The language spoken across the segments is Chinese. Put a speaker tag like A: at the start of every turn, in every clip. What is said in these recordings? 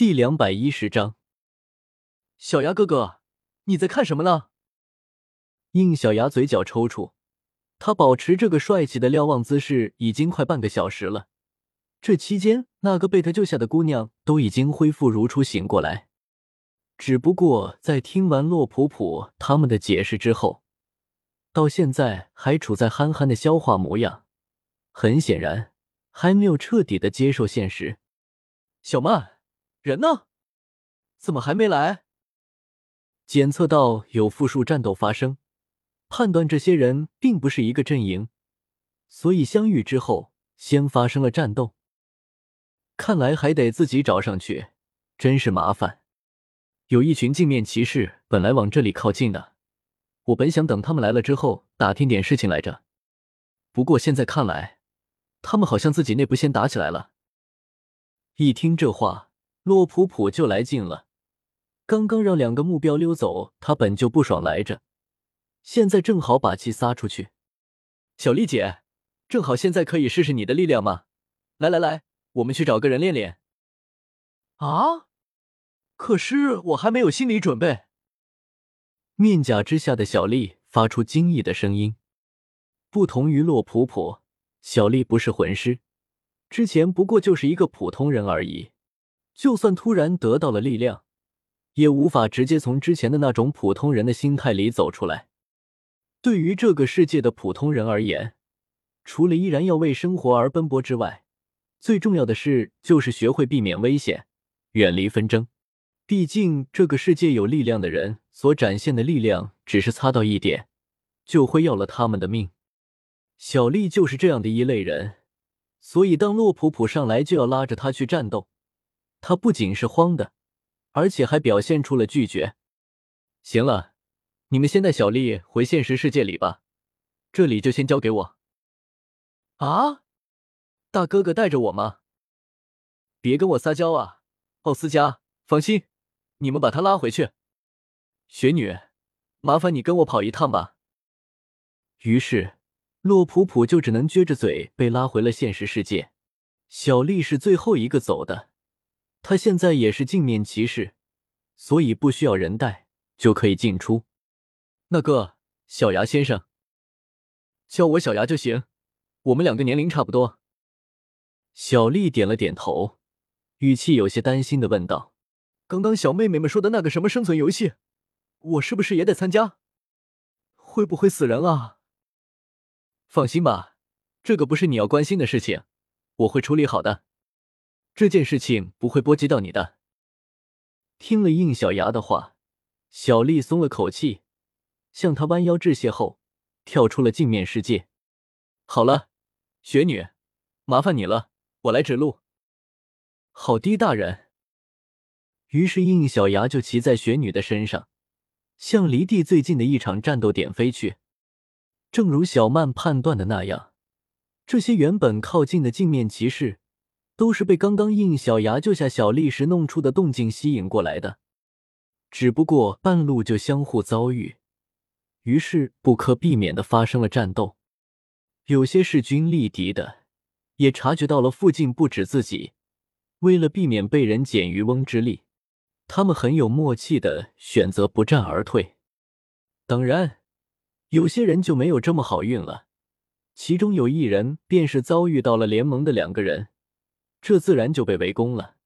A: 第两百一十章，
B: 小牙哥哥，你在看什么呢？
A: 应小牙嘴角抽搐，他保持这个帅气的瞭望姿势已经快半个小时了。这期间，那个被他救下的姑娘都已经恢复如初，醒过来。只不过在听完洛普普他们的解释之后，到现在还处在憨憨的消化模样，很显然还没有彻底的接受现实。
B: 小曼，人呢？怎么还没来？
A: 检测到有复数战斗发生，判断这些人并不是一个阵营，所以相遇之后先发生了战斗。看来还得自己找上去，真是麻烦。有一群镜面骑士本来往这里靠近的，我本想等他们来了之后打听点事情来着。不过现在看来，他们好像自己内部先打起来了。一听这话，洛普普就来劲了。刚刚让两个目标溜走，他本就不爽来着，现在正好把气撒出去。
B: 小丽姐，正好现在可以试试你的力量吗？来来来。我们去找个人练练。啊！可是我还没有心理准备。
A: 面甲之下的小丽发出惊异的声音。不同于洛普普，小丽不是魂师，之前不过就是一个普通人而已。就算突然得到了力量，也无法直接从之前的那种普通人的心态里走出来。对于这个世界的普通人而言，除了依然要为生活而奔波之外，最重要的是，就是学会避免危险，远离纷争。毕竟，这个世界有力量的人所展现的力量，只是擦到一点，就会要了他们的命。小丽就是这样的一类人，所以当洛普普上来就要拉着他去战斗，他不仅是慌的，而且还表现出了拒绝。行了，你们先带小丽回现实世界里吧，这里就先交给我。
B: 啊？大哥哥带着我吗？别跟我撒娇啊，奥斯加！放心，你们把他拉回去。雪女，麻烦你跟我跑一趟吧。
A: 于是，洛普普就只能撅着嘴被拉回了现实世界。小丽是最后一个走的，他现在也是镜面骑士，所以不需要人带就可以进出。
B: 那个小牙先生，叫我小牙就行，我们两个年龄差不多。
A: 小丽点了点头，语气有些担心的问道：“
B: 刚刚小妹妹们说的那个什么生存游戏，我是不是也得参加？会不会死人啊？”
A: 放心吧，这个不是你要关心的事情，我会处理好的。这件事情不会波及到你的。听了应小牙的话，小丽松了口气，向他弯腰致谢后，跳出了镜面世界。
B: 好了，雪女，麻烦你了。我来指路。
A: 好的，大人。于是应小牙就骑在雪女的身上，向离地最近的一场战斗点飞去。正如小曼判断的那样，这些原本靠近的镜面骑士，都是被刚刚应小牙救下小丽时弄出的动静吸引过来的。只不过半路就相互遭遇，于是不可避免的发生了战斗。有些势均力敌的。也察觉到了附近不止自己，为了避免被人捡渔翁之利，他们很有默契的选择不战而退。当然，有些人就没有这么好运了，其中有一人便是遭遇到了联盟的两个人，这自然就被围攻了。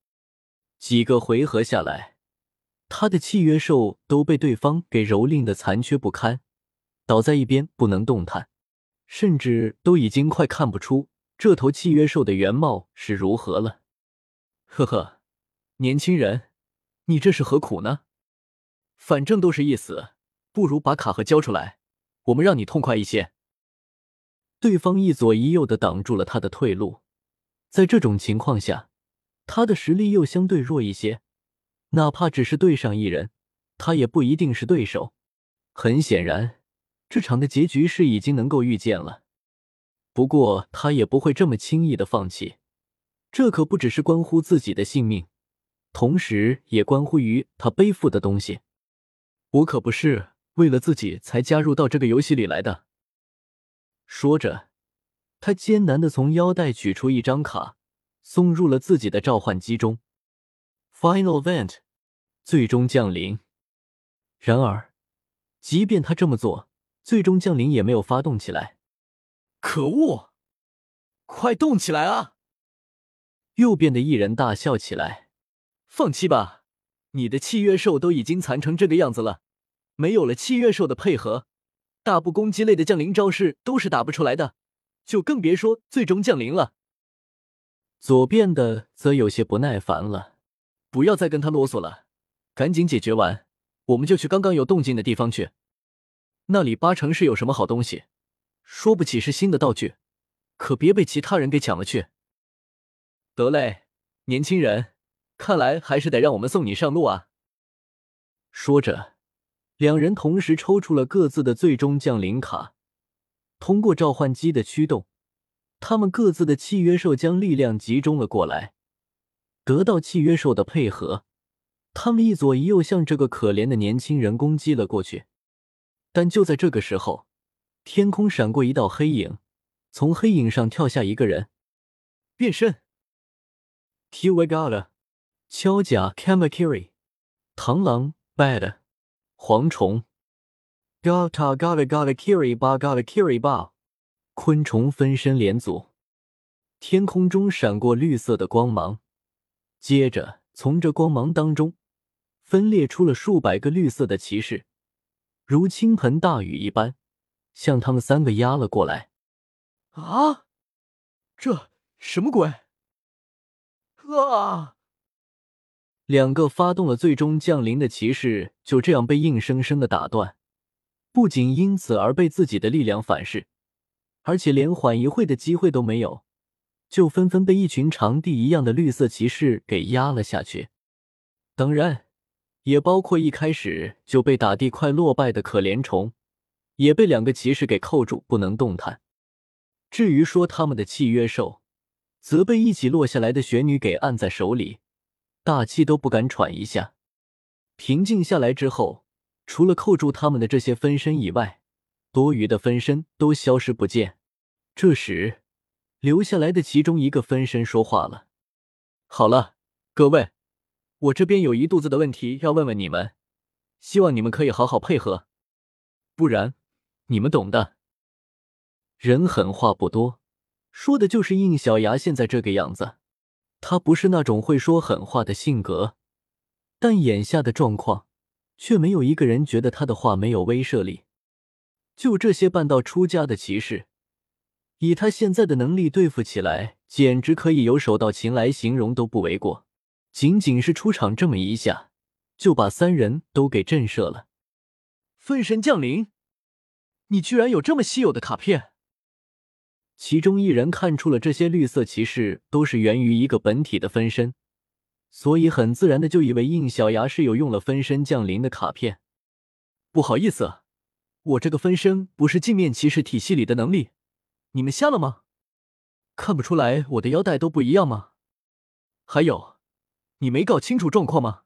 A: 几个回合下来，他的契约兽都被对方给蹂躏的残缺不堪，倒在一边不能动弹，甚至都已经快看不出。这头契约兽的原貌是如何了？
B: 呵呵，年轻人，你这是何苦呢？反正都是一死，不如把卡盒交出来，我们让你痛快一些。
A: 对方一左一右的挡住了他的退路，在这种情况下，他的实力又相对弱一些，哪怕只是对上一人，他也不一定是对手。很显然，这场的结局是已经能够预见了。不过他也不会这么轻易的放弃，这可不只是关乎自己的性命，同时也关乎于他背负的东西。
B: 我可不是为了自己才加入到这个游戏里来的。
A: 说着，他艰难的从腰带取出一张卡，送入了自己的召唤机中。Final Event，最终降临。然而，即便他这么做，最终降临也没有发动起来。
B: 可恶！快动起来啊！
A: 右边的一人大笑起来：“
B: 放弃吧，你的契约兽都已经残成这个样子了，没有了契约兽的配合，大部攻击类的降临招式都是打不出来的，就更别说最终降临了。”
A: 左边的则有些不耐烦了：“
B: 不要再跟他啰嗦了，赶紧解决完，我们就去刚刚有动静的地方去。那里八成是有什么好东西，说不起是新的道具。”可别被其他人给抢了去。得嘞，年轻人，看来还是得让我们送你上路啊。
A: 说着，两人同时抽出了各自的最终降临卡，通过召唤机的驱动，他们各自的契约兽将力量集中了过来。得到契约兽的配合，他们一左一右向这个可怜的年轻人攻击了过去。但就在这个时候，天空闪过一道黑影。从黑影上跳下一个人，
B: 变身。
A: T V G A L A，锹甲 Kamakiri，螳螂 Bad，蝗虫 Gata Gata Gata Kiri Ba Gata Kiri Ba，昆虫分身连组。天空中闪过绿色的光芒，接着从这光芒当中分裂出了数百个绿色的骑士，如倾盆大雨一般向他们三个压了过来。
B: 啊！这什么鬼？啊！
A: 两个发动了最终降临的骑士就这样被硬生生的打断，不仅因此而被自己的力量反噬，而且连缓一会的机会都没有，就纷纷被一群长地一样的绿色骑士给压了下去。当然，也包括一开始就被打地快落败的可怜虫，也被两个骑士给扣住，不能动弹。至于说他们的契约兽，则被一起落下来的雪女给按在手里，大气都不敢喘一下。平静下来之后，除了扣住他们的这些分身以外，多余的分身都消失不见。这时，留下来的其中一个分身说话了：“
B: 好了，各位，我这边有一肚子的问题要问问你们，希望你们可以好好配合，不然，你们懂的。”
A: 人狠话不多，说的就是应小牙现在这个样子。他不是那种会说狠话的性格，但眼下的状况，却没有一个人觉得他的话没有威慑力。就这些半道出家的骑士，以他现在的能力对付起来，简直可以有手到擒来形容都不为过。仅仅是出场这么一下，就把三人都给震慑了。
B: 分身降临，你居然有这么稀有的卡片！
A: 其中一人看出了这些绿色骑士都是源于一个本体的分身，所以很自然的就以为应小牙是有用了分身降临的卡片。
B: 不好意思，我这个分身不是镜面骑士体系里的能力，你们瞎了吗？看不出来我的腰带都不一样吗？还有，你没搞清楚状况吗？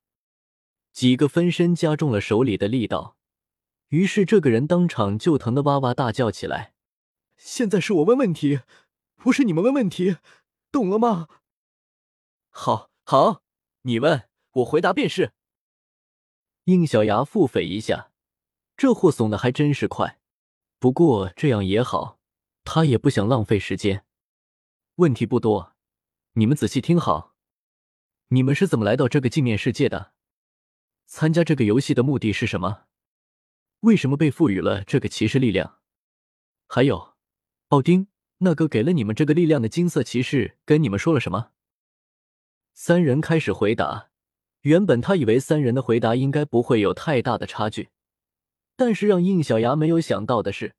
A: 几个分身加重了手里的力道，于是这个人当场就疼得哇哇大叫起来。
B: 现在是我问问题，不是你们问问题，懂了吗？好，好，你问我回答便是。
A: 应小牙腹诽一下，这货怂的还真是快。不过这样也好，他也不想浪费时间。问题不多，你们仔细听好。你们是怎么来到这个镜面世界的？参加这个游戏的目的是什么？为什么被赋予了这个骑士力量？还有。奥丁，那个给了你们这个力量的金色骑士跟你们说了什么？三人开始回答。原本他以为三人的回答应该不会有太大的差距，但是让应小牙没有想到的是，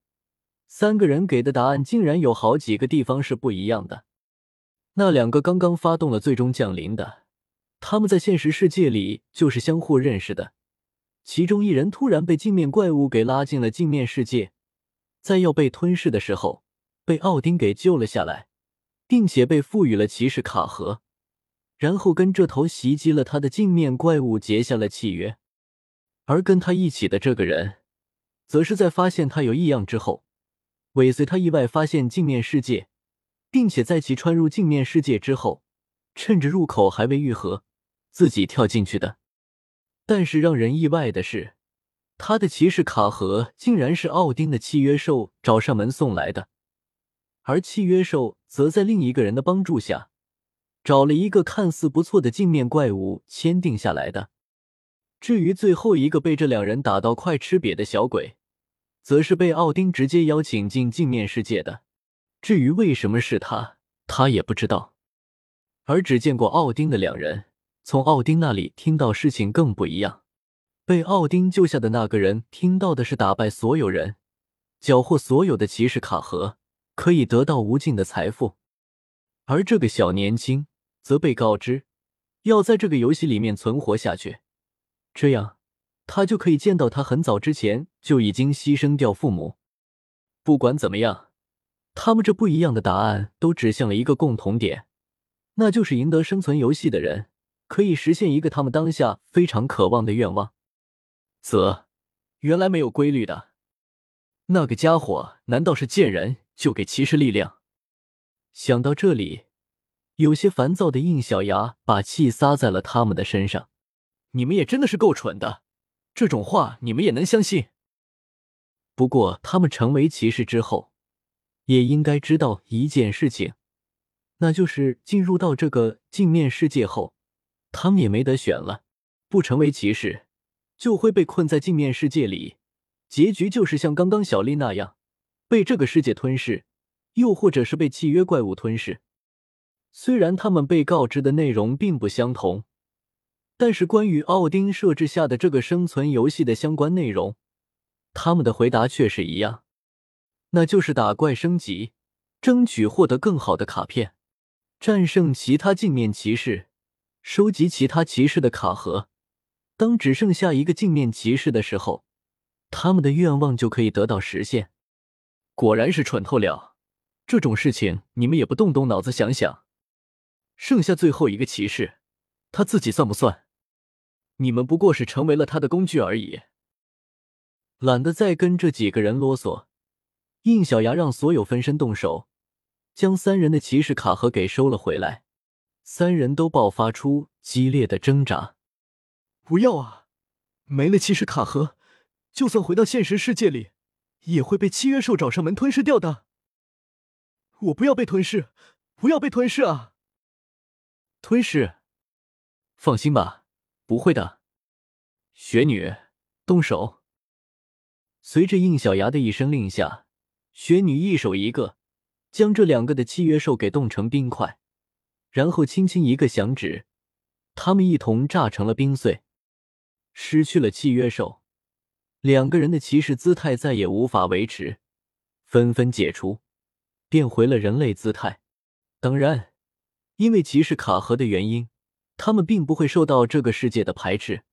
A: 三个人给的答案竟然有好几个地方是不一样的。那两个刚刚发动了最终降临的，他们在现实世界里就是相互认识的。其中一人突然被镜面怪物给拉进了镜面世界，在要被吞噬的时候。被奥丁给救了下来，并且被赋予了骑士卡盒，然后跟这头袭击了他的镜面怪物结下了契约。而跟他一起的这个人，则是在发现他有异样之后，尾随他意外发现镜面世界，并且在其穿入镜面世界之后，趁着入口还未愈合，自己跳进去的。但是让人意外的是，他的骑士卡盒竟然是奥丁的契约兽找上门送来的，而契约兽则在另一个人的帮助下，找了一个看似不错的镜面怪物签订下来的。至于最后一个被这两人打到快吃瘪的小鬼，则是被奥丁直接邀请进镜面世界的。至于为什么是他，他也不知道。而只见过奥丁的两人，从奥丁那里听到事情更不一样。被奥丁救下的那个人听到的是打败所有人，缴获所有的骑士卡盒，可以得到无尽的财富。而这个小年轻则被告知，要在这个游戏里面存活下去。这样，他就可以见到他很早之前就已经牺牲掉父母。不管怎么样，他们这不一样的答案都指向了一个共同点，那就是赢得生存游戏的人可以实现一个他们当下非常渴望的愿望。则，原来没有规律的，那个家伙难道是见人就给骑士力量？想到这里，有些烦躁的应小牙把气撒在了他们的身上。你们也真的是够蠢的，这种话你们也能相信？不过他们成为骑士之后，也应该知道一件事情，那就是进入到这个镜面世界后，他们也没得选了。不成为骑士，就会被困在镜面世界里，结局就是像刚刚小丽那样，被这个世界吞噬，又或者是被契约怪物吞噬。虽然他们被告知的内容并不相同。但是，关于奥丁设置下的这个生存游戏的相关内容，他们的回答却是一样，那就是打怪升级，争取获得更好的卡片，战胜其他镜面骑士，收集其他骑士的卡盒。当只剩下一个镜面骑士的时候，他们的愿望就可以得到实现。果然是蠢透了，这种事情你们也不动动脑子想想。剩下最后一个骑士，他自己算不算？你们不过是成为了他的工具而已。懒得再跟这几个人啰嗦，应小牙让所有分身动手，将三人的骑士卡盒给收了回来。三人都爆发出激烈的挣扎。
B: 不要啊！没了骑士卡盒，就算回到现实世界里，也会被契约兽找上门吞噬掉的。我不要被吞噬！不要被吞噬啊！
A: 吞噬？放心吧。不会的，雪女，动手！随着应小牙的一声令下，雪女一手一个，将这两个的契约兽给冻成冰块，然后轻轻一个响指，他们一同炸成了冰碎。失去了契约兽，两个人的骑士姿态再也无法维持，纷纷解除，变回了人类姿态。当然，因为骑士卡盒的原因。他们并不会受到这个世界的排斥，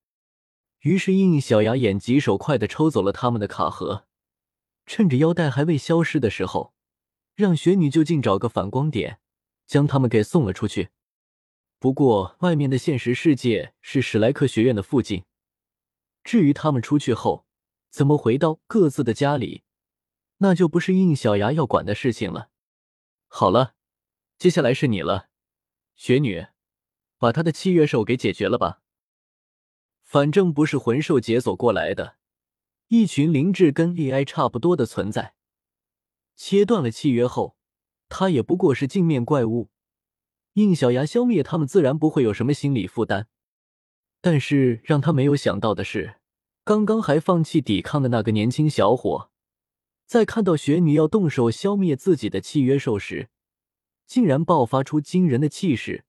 A: 于是应小牙眼疾手快的抽走了他们的卡盒，趁着腰带还未消失的时候，让雪女就近找个反光点，将他们给送了出去。不过外面的现实世界是史莱克学院的附近，至于他们出去后怎么回到各自的家里，那就不是应小牙要管的事情了。好了，接下来是你了，雪女。把他的契约兽给解决了吧，反正不是魂兽解锁过来的，一群灵智跟 AI 差不多的存在，切断了契约后，他也不过是镜面怪物，应小牙消灭他们自然不会有什么心理负担。但是让他没有想到的是，刚刚还放弃抵抗的那个年轻小伙，在看到雪女要动手消灭自己的契约兽时，竟然爆发出惊人的气势。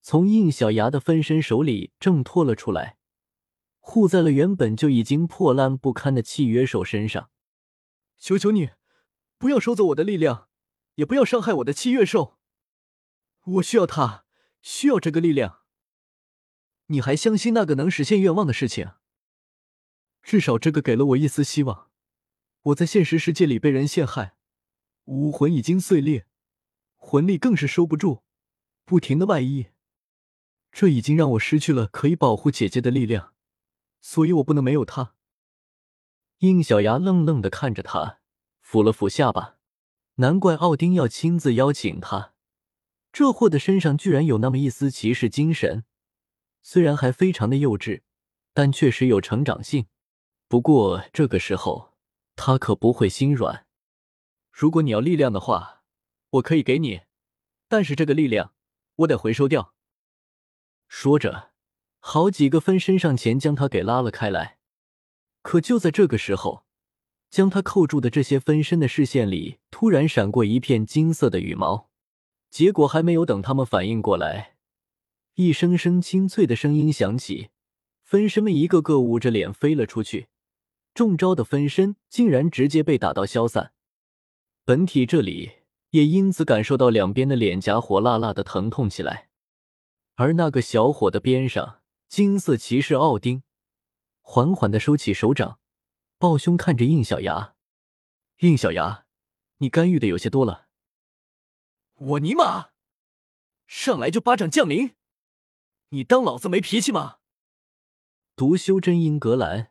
A: 从应小牙的分身手里挣脱了出来，护在了原本就已经破烂不堪的契约兽身上。
B: 求求你，不要收走我的力量，也不要伤害我的契约兽。我需要它，需要这个力量。你还相信那个能实现愿望的事情？至少这个给了我一丝希望。我在现实世界里被人陷害，武魂已经碎裂，魂力更是收不住，不停的外溢。这已经让我失去了可以保护姐姐的力量，所以我不能没有她。
A: 应小牙愣愣的看着他，抚了抚下巴。难怪奥丁要亲自邀请他，这货的身上居然有那么一丝骑士精神，虽然还非常的幼稚，但确实有成长性。不过这个时候，他可不会心软。
B: 如果你要力量的话，我可以给你，但是这个力量我得回收掉。
A: 说着，好几个分身上前将他给拉了开来。可就在这个时候，将他扣住的这些分身的视线里突然闪过一片金色的羽毛。结果还没有等他们反应过来，一声声清脆的声音响起，分身们一个个捂着脸飞了出去。中招的分身竟然直接被打到消散。本体这里也因此感受到两边的脸颊火辣辣的疼痛起来，而那个小伙的边上，金色骑士奥丁缓缓的收起手掌，抱胸看着应小牙：“
B: 应小牙，你干预的有些多了。”
C: 我尼玛，上来就巴掌降临，你当老子没脾气吗？
A: 独修真英格兰，